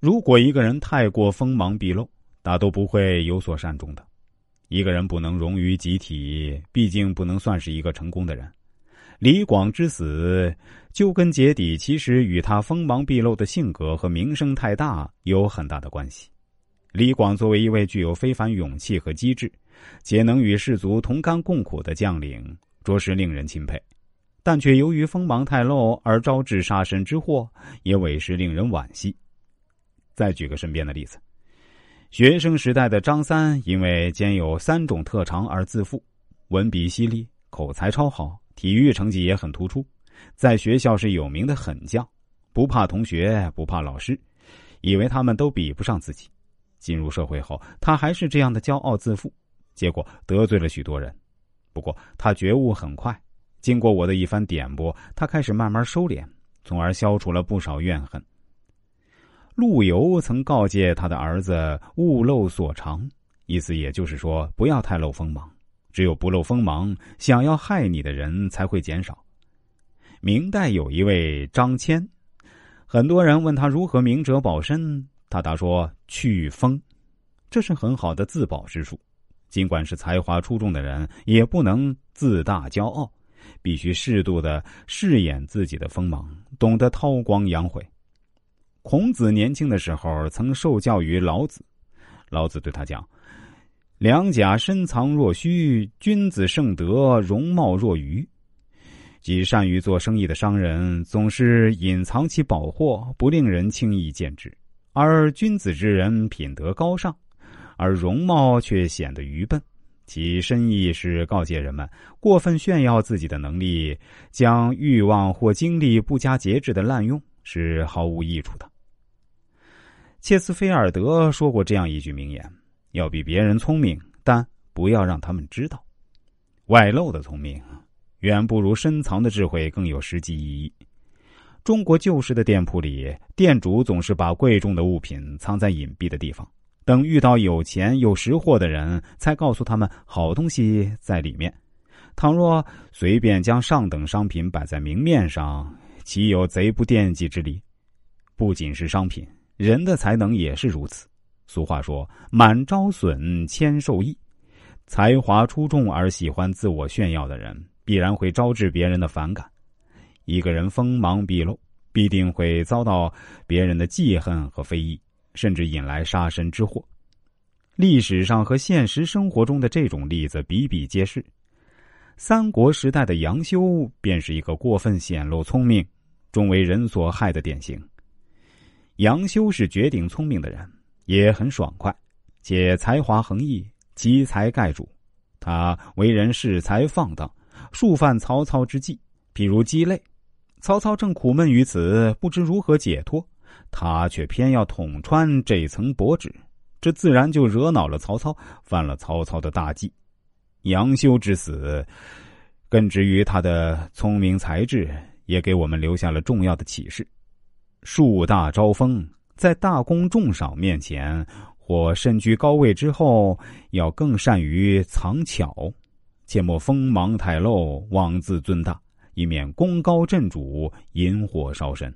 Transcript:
如果一个人太过锋芒毕露，大都不会有所善终的。一个人不能融于集体，毕竟不能算是一个成功的人。李广之死，究根结底，其实与他锋芒毕露的性格和名声太大有很大的关系。李广作为一位具有非凡勇气和机智，且能与士卒同甘共苦的将领，着实令人钦佩。但却由于锋芒太露而招致杀身之祸，也委实令人惋惜。再举个身边的例子，学生时代的张三，因为兼有三种特长而自负，文笔犀利，口才超好。体育成绩也很突出，在学校是有名的狠将，不怕同学，不怕老师，以为他们都比不上自己。进入社会后，他还是这样的骄傲自负，结果得罪了许多人。不过他觉悟很快，经过我的一番点拨，他开始慢慢收敛，从而消除了不少怨恨。陆游曾告诫他的儿子勿露所长，意思也就是说，不要太露锋芒。只有不露锋芒，想要害你的人才会减少。明代有一位张骞，很多人问他如何明哲保身，他答说：“去锋。”这是很好的自保之术。尽管是才华出众的人，也不能自大骄傲，必须适度的饰演自己的锋芒，懂得韬光养晦。孔子年轻的时候曾受教于老子，老子对他讲。良甲深藏若虚，君子盛德容貌若愚。即善于做生意的商人，总是隐藏其宝货，不令人轻易见之；而君子之人品德高尚，而容貌却显得愚笨。其深意是告诫人们：过分炫耀自己的能力，将欲望或精力不加节制的滥用，是毫无益处的。切斯菲尔德说过这样一句名言。要比别人聪明，但不要让他们知道。外露的聪明远不如深藏的智慧更有实际意义。中国旧时的店铺里，店主总是把贵重的物品藏在隐蔽的地方，等遇到有钱有识货的人，才告诉他们好东西在里面。倘若随便将上等商品摆在明面上，岂有贼不惦记之理？不仅是商品，人的才能也是如此。俗话说：“满招损，谦受益。”才华出众而喜欢自我炫耀的人，必然会招致别人的反感。一个人锋芒毕露，必定会遭到别人的记恨和非议，甚至引来杀身之祸。历史上和现实生活中的这种例子比比皆是。三国时代的杨修便是一个过分显露聪明，终为人所害的典型。杨修是绝顶聪明的人。也很爽快，且才华横溢，奇才盖主。他为人恃才放荡，数犯曹操之忌，譬如鸡肋。曹操正苦闷于此，不知如何解脱，他却偏要捅穿这层薄纸，这自然就惹恼了曹操，犯了曹操的大忌。杨修之死，根植于他的聪明才智，也给我们留下了重要的启示：树大招风。在大功众赏面前，或身居高位之后，要更善于藏巧，切莫锋芒太露，妄自尊大，以免功高震主，引火烧身。